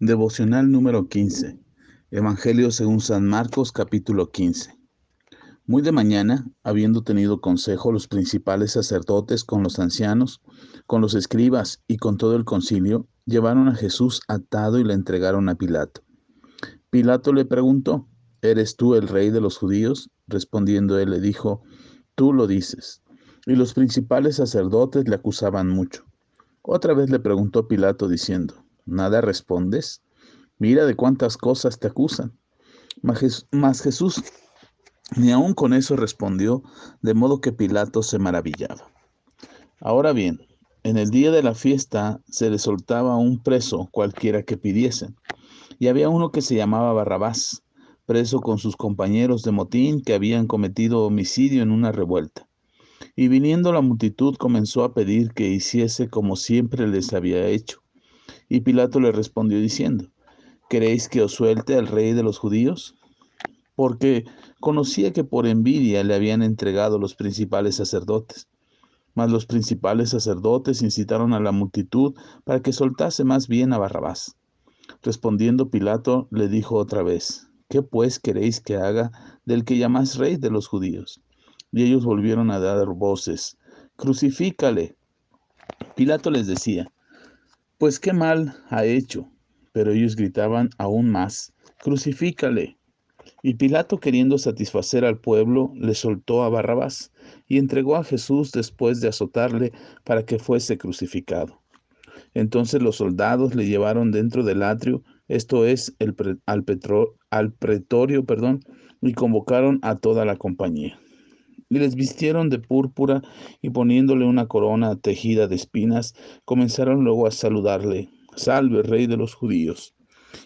Devocional número 15. Evangelio según San Marcos capítulo 15. Muy de mañana, habiendo tenido consejo los principales sacerdotes con los ancianos, con los escribas y con todo el concilio, llevaron a Jesús atado y le entregaron a Pilato. Pilato le preguntó, ¿eres tú el rey de los judíos? Respondiendo él le dijo, tú lo dices. Y los principales sacerdotes le acusaban mucho. Otra vez le preguntó Pilato diciendo, ¿Nada respondes? Mira de cuántas cosas te acusan. Mas Jesús ni aun con eso respondió, de modo que Pilato se maravillaba. Ahora bien, en el día de la fiesta se le soltaba un preso cualquiera que pidiesen. Y había uno que se llamaba Barrabás, preso con sus compañeros de motín que habían cometido homicidio en una revuelta. Y viniendo la multitud comenzó a pedir que hiciese como siempre les había hecho. Y Pilato le respondió diciendo, ¿queréis que os suelte al rey de los judíos? Porque conocía que por envidia le habían entregado los principales sacerdotes. Mas los principales sacerdotes incitaron a la multitud para que soltase más bien a Barrabás. Respondiendo Pilato le dijo otra vez, ¿qué pues queréis que haga del que llamáis rey de los judíos? Y ellos volvieron a dar voces, crucifícale. Pilato les decía, pues qué mal ha hecho. Pero ellos gritaban aún más, crucifícale. Y Pilato, queriendo satisfacer al pueblo, le soltó a Barrabás y entregó a Jesús después de azotarle para que fuese crucificado. Entonces los soldados le llevaron dentro del atrio, esto es, el al, al pretorio, perdón, y convocaron a toda la compañía y les vistieron de púrpura y poniéndole una corona tejida de espinas, comenzaron luego a saludarle, Salve, rey de los judíos.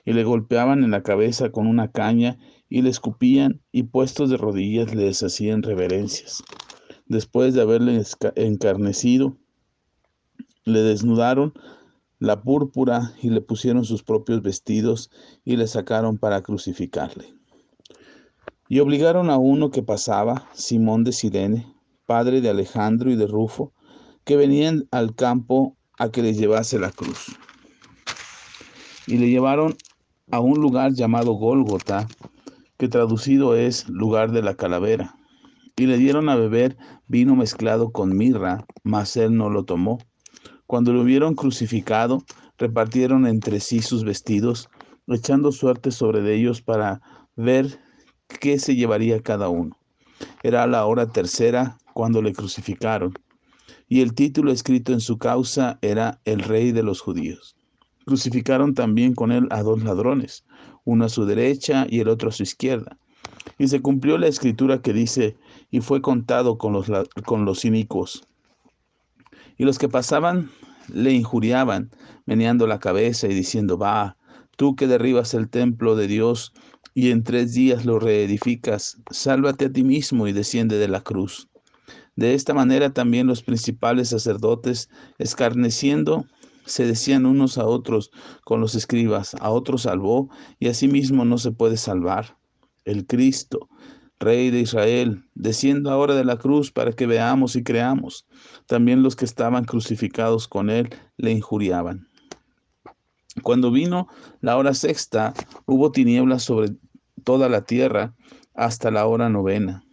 Y le golpeaban en la cabeza con una caña y le escupían y puestos de rodillas les hacían reverencias. Después de haberle encarnecido, le desnudaron la púrpura y le pusieron sus propios vestidos y le sacaron para crucificarle. Y obligaron a uno que pasaba, Simón de Sirene, padre de Alejandro y de Rufo, que venían al campo a que les llevase la cruz. Y le llevaron a un lugar llamado Gólgota, que traducido es lugar de la calavera. Y le dieron a beber vino mezclado con mirra, mas él no lo tomó. Cuando lo hubieron crucificado, repartieron entre sí sus vestidos, echando suerte sobre ellos para ver qué se llevaría cada uno. Era la hora tercera cuando le crucificaron, y el título escrito en su causa era El Rey de los Judíos. Crucificaron también con él a dos ladrones, uno a su derecha y el otro a su izquierda. Y se cumplió la escritura que dice, y fue contado con los, con los inicuos. Y los que pasaban le injuriaban, meneando la cabeza y diciendo, va, tú que derribas el templo de Dios y en tres días lo reedificas, sálvate a ti mismo y desciende de la cruz. De esta manera también los principales sacerdotes, escarneciendo, se decían unos a otros con los escribas, a otros salvó y a sí mismo no se puede salvar. El Cristo, Rey de Israel, descienda ahora de la cruz para que veamos y creamos. También los que estaban crucificados con él le injuriaban. Cuando vino la hora sexta, hubo tinieblas sobre toda la tierra hasta la hora novena.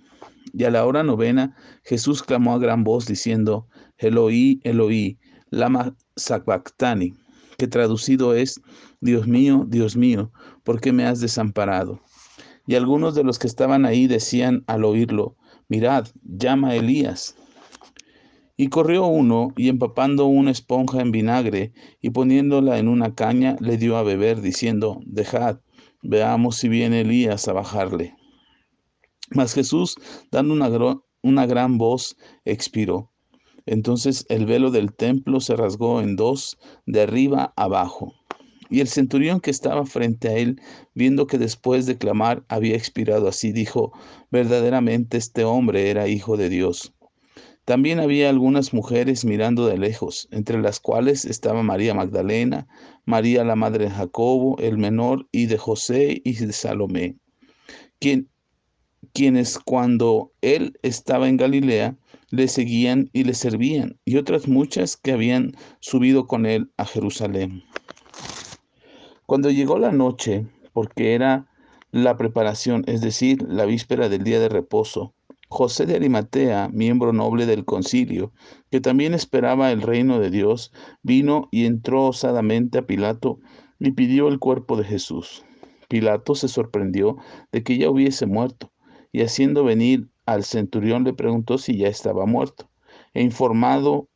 Y a la hora novena Jesús clamó a gran voz diciendo, Eloí, Eloí, lama sabactani, que traducido es, Dios mío, Dios mío, ¿por qué me has desamparado? Y algunos de los que estaban ahí decían al oírlo, mirad, llama a Elías. Y corrió uno y empapando una esponja en vinagre y poniéndola en una caña, le dio a beber, diciendo, dejad, veamos si viene Elías a bajarle. Mas Jesús, dando una, una gran voz, expiró. Entonces el velo del templo se rasgó en dos, de arriba abajo. Y el centurión que estaba frente a él, viendo que después de clamar había expirado así, dijo, verdaderamente este hombre era hijo de Dios. También había algunas mujeres mirando de lejos, entre las cuales estaba María Magdalena, María la madre de Jacobo, el menor, y de José y de Salomé, quienes cuando él estaba en Galilea le seguían y le servían, y otras muchas que habían subido con él a Jerusalén. Cuando llegó la noche, porque era la preparación, es decir, la víspera del día de reposo, José de Arimatea, miembro noble del concilio, que también esperaba el reino de Dios, vino y entró osadamente a Pilato y pidió el cuerpo de Jesús. Pilato se sorprendió de que ya hubiese muerto, y haciendo venir al centurión le preguntó si ya estaba muerto. E informado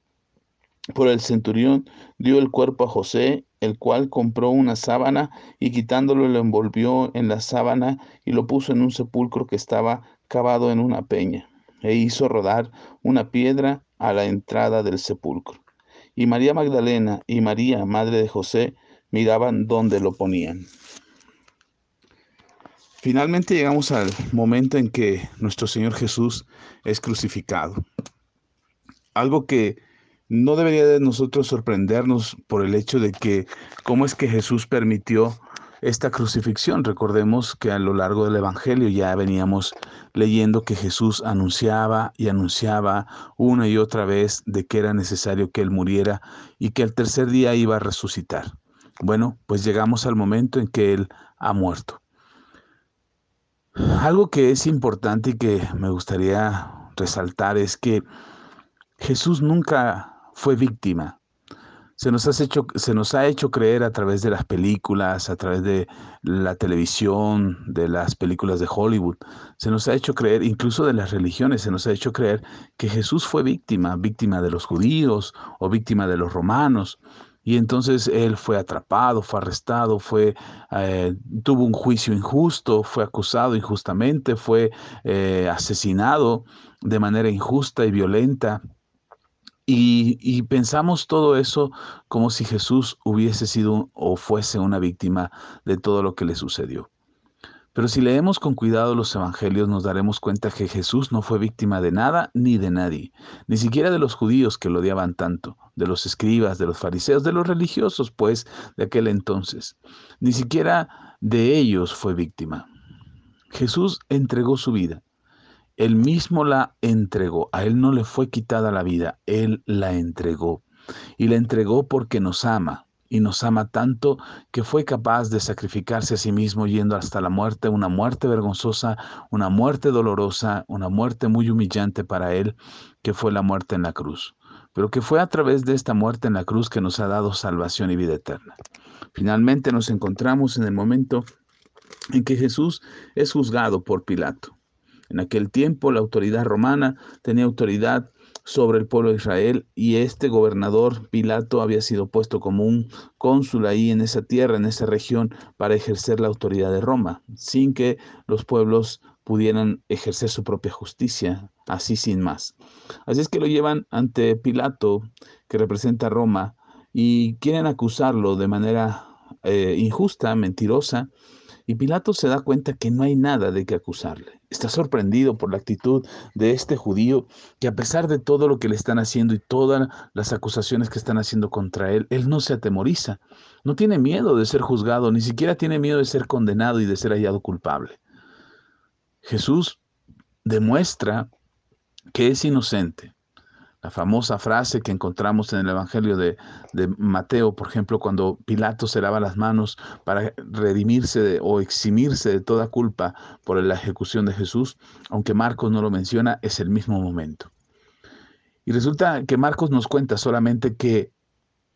por el centurión, dio el cuerpo a José, el cual compró una sábana y quitándolo lo envolvió en la sábana y lo puso en un sepulcro que estaba cavado en una peña, e hizo rodar una piedra a la entrada del sepulcro. Y María Magdalena y María, madre de José, miraban dónde lo ponían. Finalmente llegamos al momento en que nuestro Señor Jesús es crucificado. Algo que no debería de nosotros sorprendernos por el hecho de que cómo es que Jesús permitió esta crucifixión. Recordemos que a lo largo del Evangelio ya veníamos leyendo que Jesús anunciaba y anunciaba una y otra vez de que era necesario que Él muriera y que el tercer día iba a resucitar. Bueno, pues llegamos al momento en que Él ha muerto. Algo que es importante y que me gustaría resaltar es que Jesús nunca fue víctima. Se nos, ha hecho, se nos ha hecho creer a través de las películas, a través de la televisión, de las películas de Hollywood, se nos ha hecho creer, incluso de las religiones, se nos ha hecho creer que Jesús fue víctima, víctima de los judíos o víctima de los romanos. Y entonces él fue atrapado, fue arrestado, fue, eh, tuvo un juicio injusto, fue acusado injustamente, fue eh, asesinado de manera injusta y violenta. Y, pensamos todo eso como si Jesús hubiese sido o fuese una víctima de todo lo que le sucedió. Pero si leemos con cuidado los evangelios nos daremos cuenta que Jesús no fue víctima de nada ni de nadie, ni siquiera de los judíos que lo odiaban tanto, de los escribas, de los fariseos, de los religiosos, pues, de aquel entonces. Ni siquiera de ellos fue víctima. Jesús entregó su vida él mismo la entregó. A Él no le fue quitada la vida, Él la entregó. Y la entregó porque nos ama. Y nos ama tanto que fue capaz de sacrificarse a sí mismo yendo hasta la muerte, una muerte vergonzosa, una muerte dolorosa, una muerte muy humillante para Él, que fue la muerte en la cruz. Pero que fue a través de esta muerte en la cruz que nos ha dado salvación y vida eterna. Finalmente nos encontramos en el momento en que Jesús es juzgado por Pilato. En aquel tiempo la autoridad romana tenía autoridad sobre el pueblo de Israel y este gobernador Pilato había sido puesto como un cónsul ahí en esa tierra, en esa región, para ejercer la autoridad de Roma, sin que los pueblos pudieran ejercer su propia justicia, así sin más. Así es que lo llevan ante Pilato, que representa a Roma, y quieren acusarlo de manera eh, injusta, mentirosa, y Pilato se da cuenta que no hay nada de qué acusarle. Está sorprendido por la actitud de este judío que a pesar de todo lo que le están haciendo y todas las acusaciones que están haciendo contra él, él no se atemoriza. No tiene miedo de ser juzgado, ni siquiera tiene miedo de ser condenado y de ser hallado culpable. Jesús demuestra que es inocente, la famosa frase que encontramos en el Evangelio de, Mateo, por ejemplo, cuando Pilato se lava las manos para redimirse o eximirse de toda culpa por la ejecución de Jesús, aunque Marcos no lo menciona, es el mismo momento. Y resulta que Marcos nos cuenta solamente que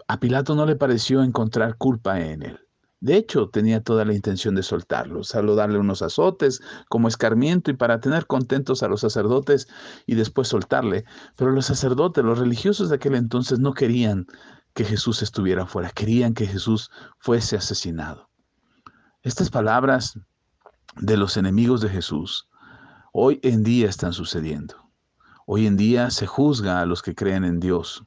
a Pilato no le pareció encontrar culpa en él. De hecho, tenía toda la intención de soltarlo, solo darle unos azotes como escarmiento y para tener contentos a los sacerdotes y después soltarle. Pero los sacerdotes, los religiosos de aquel entonces no querían que Jesús estuviera fuera, querían que Jesús fuese asesinado. Estas palabras de los enemigos de Jesús hoy en día están sucediendo. Hoy en día se juzga a los que creen en Dios.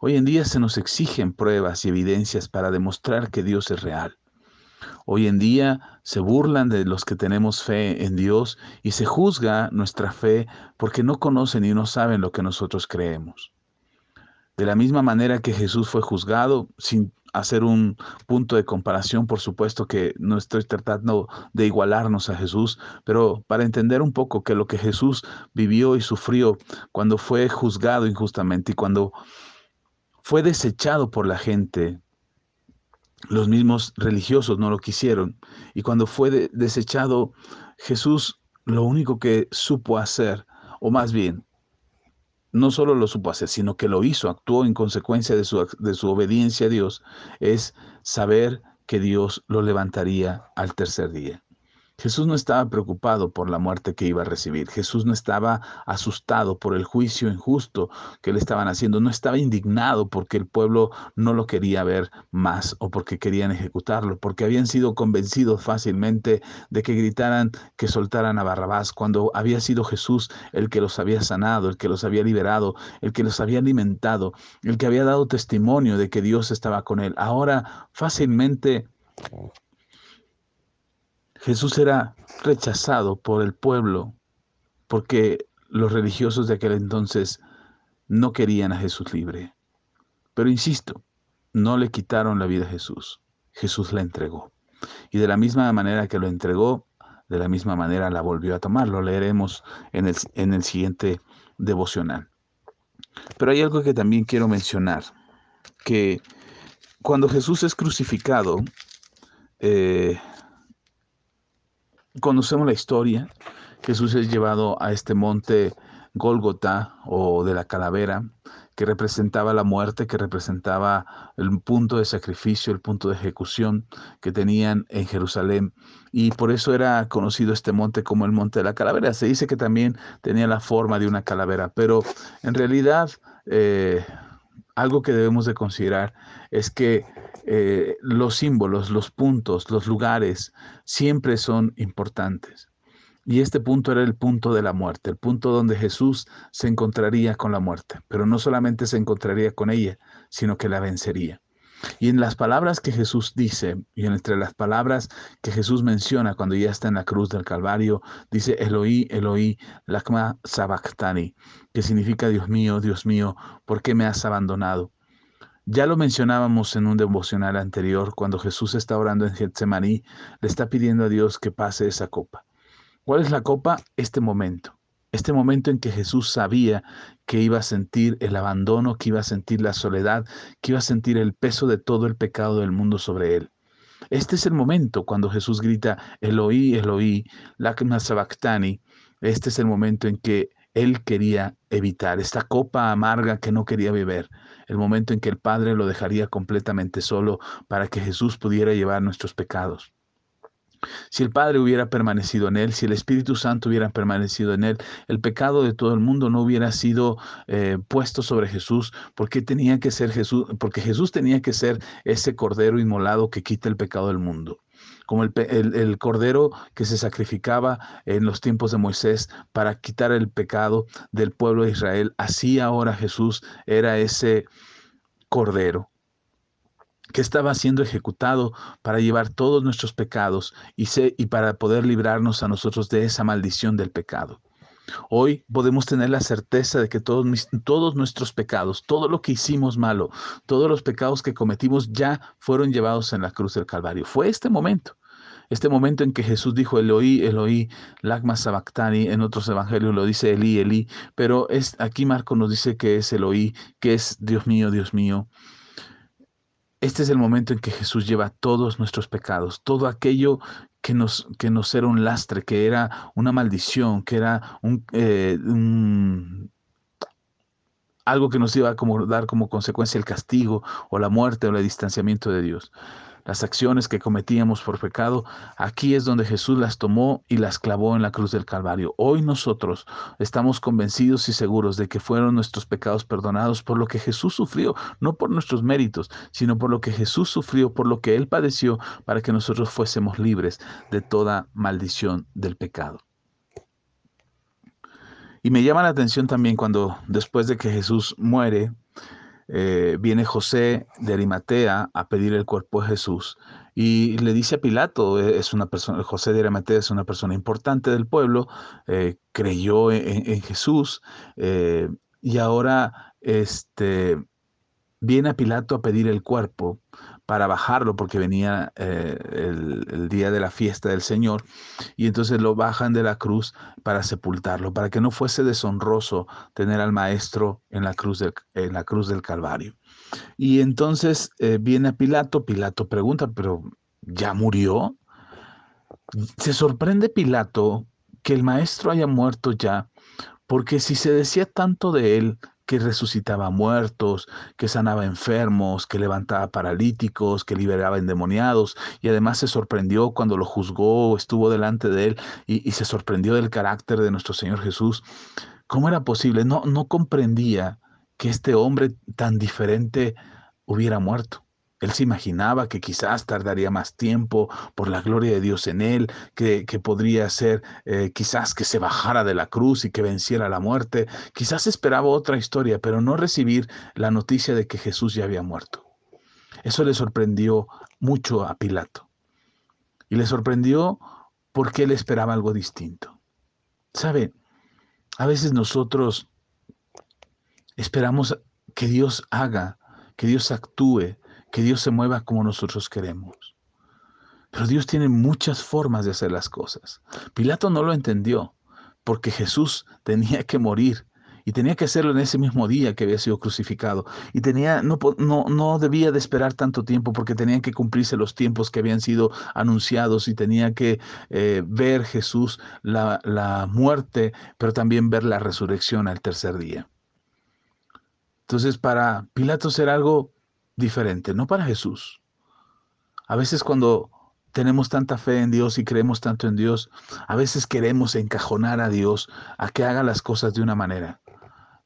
Hoy en día se nos exigen pruebas y evidencias para demostrar que Dios es real. Hoy en día se burlan de los que tenemos fe en Dios y se juzga nuestra fe porque no conocen y no saben lo que nosotros creemos. De la misma manera que Jesús fue juzgado, sin hacer un punto de comparación, por supuesto que no estoy tratando de igualarnos a Jesús, pero para entender un poco que lo que Jesús vivió y sufrió cuando fue juzgado injustamente y cuando fue desechado por la gente, los mismos religiosos no lo quisieron. Y cuando fue desechado, Jesús lo único que supo hacer, o más bien, no solo lo supo hacer, sino que lo hizo, actuó en consecuencia de su, de su obediencia a Dios, es saber que Dios lo levantaría al tercer día. Jesús no estaba preocupado por la muerte que iba a recibir. Jesús no estaba asustado por el juicio injusto que le estaban haciendo. No estaba indignado porque el pueblo no lo quería ver más o porque querían ejecutarlo, porque habían sido convencidos fácilmente de que gritaran que soltaran a Barrabás cuando había sido Jesús el que los había sanado, el que los había liberado, el que los había alimentado, el que había dado testimonio de que Dios estaba con él. Ahora fácilmente Jesús era rechazado por el pueblo porque los religiosos de aquel entonces no querían a Jesús libre. Pero insisto, no le quitaron la vida a Jesús. Jesús la entregó. Y de la misma manera que lo entregó, de la misma manera la volvió a tomar. Lo leeremos en el, en el siguiente devocional. Pero hay algo que también quiero mencionar, que cuando Jesús es crucificado, eh, Conocemos la historia. Jesús es llevado a este monte Gólgota o de la calavera, que representaba la muerte, que representaba el punto de sacrificio, el punto de ejecución que tenían en Jerusalén. Y por eso era conocido este monte como el monte de la calavera. Se dice que también tenía la forma de una calavera, pero en realidad eh, algo que debemos de considerar es que eh, los símbolos, los puntos, los lugares siempre son importantes. Y este punto era el punto de la muerte, el punto donde Jesús se encontraría con la muerte, pero no solamente se encontraría con ella, sino que la vencería. Y en las palabras que Jesús dice, y entre las palabras que Jesús menciona cuando ya está en la cruz del Calvario, dice Eloí, Eloí, lakma sabachthani, que significa Dios mío, Dios mío, ¿por qué me has abandonado? Ya lo mencionábamos en un devocional anterior, cuando Jesús está orando en Getsemaní, le está pidiendo a Dios que pase esa copa. ¿Cuál es la copa? Este momento. Este momento en que Jesús sabía que iba a sentir el abandono, que iba a sentir la soledad, que iba a sentir el peso de todo el pecado del mundo sobre él. Este es el momento cuando Jesús grita, Eloí, Eloí, lacma sabactani. Este es el momento en que él quería evitar, esta copa amarga que no quería beber, el momento en que el Padre lo dejaría completamente solo para que Jesús pudiera llevar nuestros pecados. Si el Padre hubiera permanecido en él, si el Espíritu Santo hubiera permanecido en él, el pecado de todo el mundo no hubiera sido eh, puesto sobre Jesús, porque tenía que ser Jesús, porque Jesús tenía que ser ese cordero inmolado que quita el pecado del mundo como el, cordero que se sacrificaba en los tiempos de Moisés para quitar el pecado del pueblo de Israel. Así ahora Jesús era ese cordero que estaba siendo ejecutado para llevar todos nuestros pecados y, y para poder librarnos a nosotros de esa maldición del pecado. Hoy podemos tener la certeza de que todos, todos nuestros pecados, todo lo que hicimos malo, todos los pecados que cometimos ya fueron llevados en la cruz del Calvario. Fue este momento, este momento en que Jesús dijo Eloí, Eloí, lagma sabactani, en otros evangelios lo dice Elí, Elí, pero es, aquí Marco nos dice que es Eloí, que es Dios mío, Dios mío. Este es el momento en que Jesús lleva todos nuestros pecados, todo aquello que nos, que nos era un lastre, que era una maldición, que era eh, un, algo que nos iba a dar como consecuencia el castigo o la muerte o el distanciamiento de Dios las acciones que cometíamos por pecado, aquí es donde Jesús las tomó y las clavó en la cruz del Calvario. Hoy nosotros estamos convencidos y seguros de que fueron nuestros pecados perdonados por lo que Jesús sufrió, no por nuestros méritos, sino por lo que Jesús sufrió, por lo que Él padeció, para que nosotros fuésemos libres de toda maldición del pecado. Y me llama la atención también cuando después de que Jesús muere, eh, viene José de Arimatea a pedir el cuerpo de Jesús y le dice a Pilato, eh, es una persona, José de Arimatea es una persona importante del pueblo, eh, creyó en, Jesús y ahora este, viene a Pilato a pedir el cuerpo para bajarlo porque venía eh, el, día de la fiesta del Señor y entonces lo bajan de la cruz para sepultarlo, para que no fuese deshonroso tener al maestro en la cruz del, en la cruz del Calvario. Y entonces eh, viene a Pilato, Pilato pregunta, pero ¿ya murió? Se sorprende Pilato que el maestro haya muerto ya, porque si se decía tanto de él, que resucitaba muertos, que sanaba enfermos, que levantaba paralíticos, que liberaba endemoniados, y además se sorprendió cuando lo juzgó, estuvo delante de él y, y se sorprendió del carácter de nuestro Señor Jesús. ¿Cómo era posible? No, no comprendía que este hombre tan diferente hubiera muerto. Él se imaginaba que quizás tardaría más tiempo por la gloria de Dios en él, que, podría ser eh, quizás que se bajara de la cruz y que venciera la muerte. Quizás esperaba otra historia, pero no recibir la noticia de que Jesús ya había muerto. Eso le sorprendió mucho a Pilato. Y le sorprendió porque él esperaba algo distinto. ¿Sabe? A veces nosotros esperamos que Dios haga, que Dios actúe, que Dios se mueva como nosotros queremos. Pero Dios tiene muchas formas de hacer las cosas. Pilato no lo entendió porque Jesús tenía que morir y tenía que hacerlo en ese mismo día que había sido crucificado. Y tenía, no, no, no debía de esperar tanto tiempo porque tenían que cumplirse los tiempos que habían sido anunciados y tenía que eh, ver Jesús la, la muerte, pero también ver la resurrección al tercer día. Entonces, para Pilato era algo diferente, no para Jesús. A veces cuando tenemos tanta fe en Dios y creemos tanto en Dios, a veces queremos encajonar a Dios a que haga las cosas de una manera.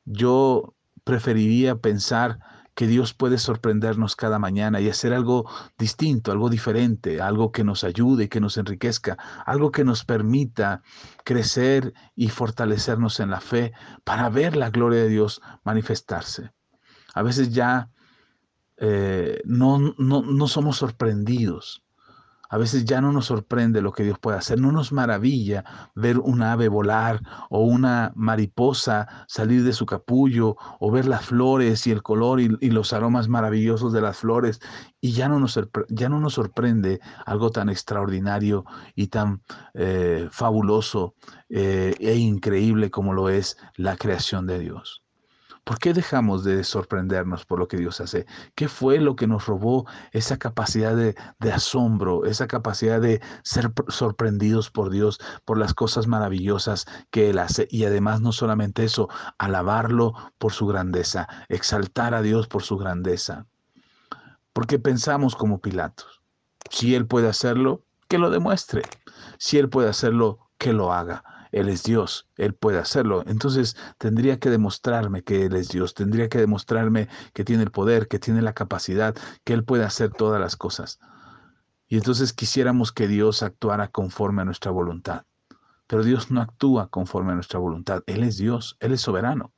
Yo preferiría pensar que Dios puede sorprendernos cada mañana y hacer algo distinto, algo diferente, algo que nos ayude, que nos enriquezca, algo que nos permita crecer y fortalecernos en la fe para ver la gloria de Dios manifestarse. A veces ya eh, no, no, no somos sorprendidos. A veces ya no nos sorprende lo que Dios puede hacer, no nos maravilla ver un ave volar o una mariposa salir de su capullo o ver las flores y el color y, los aromas maravillosos de las flores y ya no nos, ya no nos sorprende algo tan extraordinario y tan eh, fabuloso eh, e increíble como lo es la creación de Dios. ¿Por qué dejamos de sorprendernos por lo que Dios hace? ¿Qué fue lo que nos robó esa capacidad de, asombro, esa capacidad de ser sorprendidos por Dios, por las cosas maravillosas que Él hace? Y además no solamente eso, alabarlo por su grandeza, exaltar a Dios por su grandeza. Porque pensamos como Pilatos, si Él puede hacerlo, que lo demuestre. Si Él puede hacerlo, que lo haga. Él es Dios, Él puede hacerlo. Entonces tendría que demostrarme que Él es Dios, tendría que demostrarme que tiene el poder, que tiene la capacidad, que Él puede hacer todas las cosas. Y entonces quisiéramos que Dios actuara conforme a nuestra voluntad. Pero Dios no actúa conforme a nuestra voluntad. Él es Dios, Él es soberano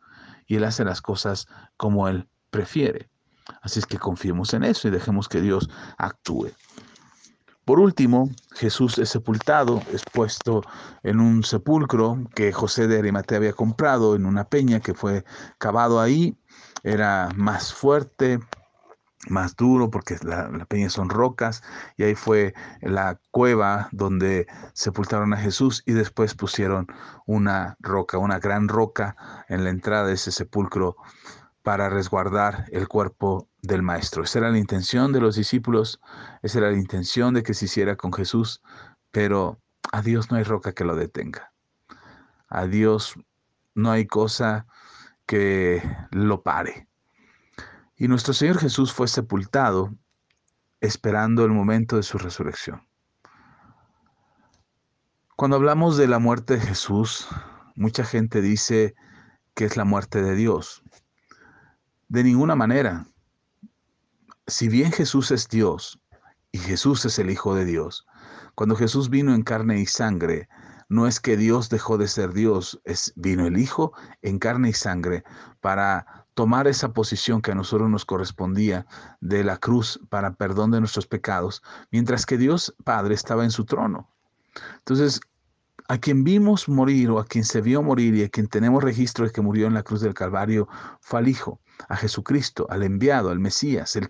y Él hace las cosas como Él prefiere. Así es que confiemos en eso y dejemos que Dios actúe. Por último, Jesús es sepultado, es puesto en un sepulcro que José de Arimatea había comprado en una peña que fue cavado ahí. Era más fuerte, más duro porque la, peña son rocas y ahí fue la cueva donde sepultaron a Jesús y después pusieron una roca, una gran roca en la entrada de ese sepulcro para resguardar el cuerpo del Maestro. Esa era la intención de los discípulos, esa era la intención de que se hiciera con Jesús, pero a Dios no hay roca que lo detenga. A Dios no hay cosa que lo pare. Y nuestro Señor Jesús fue sepultado esperando el momento de su resurrección. Cuando hablamos de la muerte de Jesús, mucha gente dice que es la muerte de Dios. De ninguna manera. Si bien Jesús es Dios y Jesús es el Hijo de Dios, cuando Jesús vino en carne y sangre, no es que Dios dejó de ser Dios, es vino el Hijo en carne y sangre para tomar esa posición que a nosotros nos correspondía de la cruz para perdón de nuestros pecados, mientras que Dios Padre estaba en su trono. Entonces, a quien vimos morir o a quien se vio morir y a quien tenemos registro de que murió en la cruz del Calvario fue al Hijo. A Jesucristo, al enviado, al Mesías, el,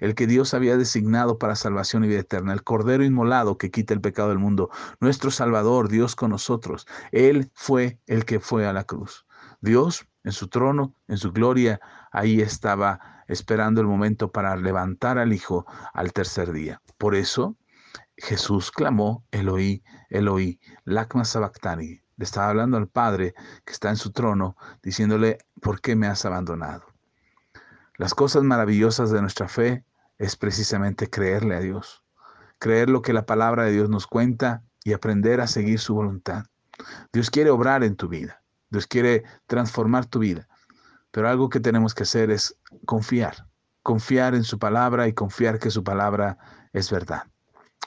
el, que Dios había designado para salvación y vida eterna, el Cordero inmolado que quita el pecado del mundo, nuestro Salvador, Dios con nosotros. Él fue el que fue a la cruz. Dios en su trono, en su gloria, ahí estaba esperando el momento para levantar al Hijo al tercer día. Por eso Jesús clamó, Eloí, Eloí, lacma sabactani. Le estaba hablando al Padre que está en su trono, diciéndole, ¿por qué me has abandonado? Las cosas maravillosas de nuestra fe es precisamente creerle a Dios, creer lo que la palabra de Dios nos cuenta y aprender a seguir su voluntad. Dios quiere obrar en tu vida, Dios quiere transformar tu vida, pero algo que tenemos que hacer es confiar, confiar en su palabra y confiar que su palabra es verdad.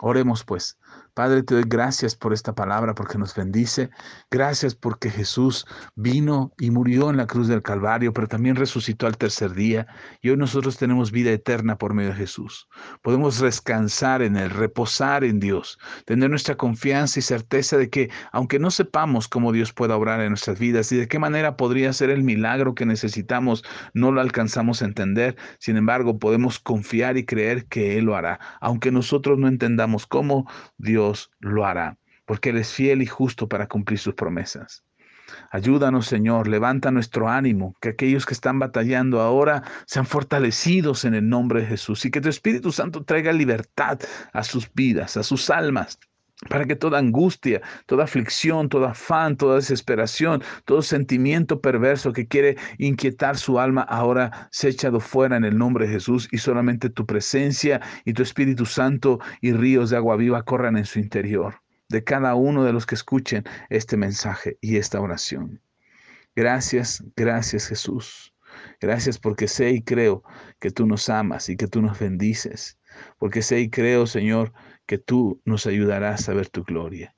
Oremos pues. Padre, te doy gracias por esta palabra, porque nos bendice. Gracias porque Jesús vino y murió en la cruz del Calvario, pero también resucitó al tercer día. Y hoy nosotros tenemos vida eterna por medio de Jesús. Podemos descansar en Él, reposar en Dios, tener nuestra confianza y certeza de que, aunque no sepamos cómo Dios pueda obrar en nuestras vidas y de qué manera podría ser el milagro que necesitamos, no lo alcanzamos a entender. Sin embargo, podemos confiar y creer que Él lo hará. Aunque nosotros no entendamos cómo, Dios lo hará, porque Él es fiel y justo para cumplir sus promesas. Ayúdanos, Señor, levanta nuestro ánimo, que aquellos que están batallando ahora sean fortalecidos en el nombre de Jesús y que tu Espíritu Santo traiga libertad a sus vidas, a sus almas, para que toda angustia, toda aflicción, todo afán, toda desesperación, todo sentimiento perverso que quiere inquietar su alma ahora sea echado fuera en el nombre de Jesús y solamente tu presencia y tu Espíritu Santo y ríos de agua viva corran en su interior de cada uno de los que escuchen este mensaje y esta oración. Gracias, gracias Jesús. Gracias porque sé y creo que tú nos amas y que tú nos bendices. Porque sé y creo, Señor, que tú nos ayudarás a ver tu gloria.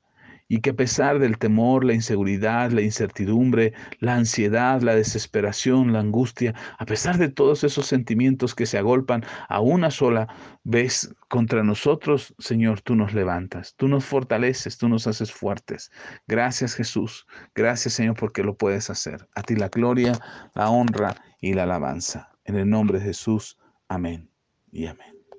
Y que a pesar del temor, la inseguridad, la incertidumbre, la ansiedad, la desesperación, la angustia, a pesar de todos esos sentimientos que se agolpan a una sola vez contra nosotros, Señor, tú nos levantas, tú nos fortaleces, tú nos haces fuertes. Gracias Jesús, gracias Señor porque lo puedes hacer. A ti la gloria, la honra y la alabanza. En el nombre de Jesús, amén y amén.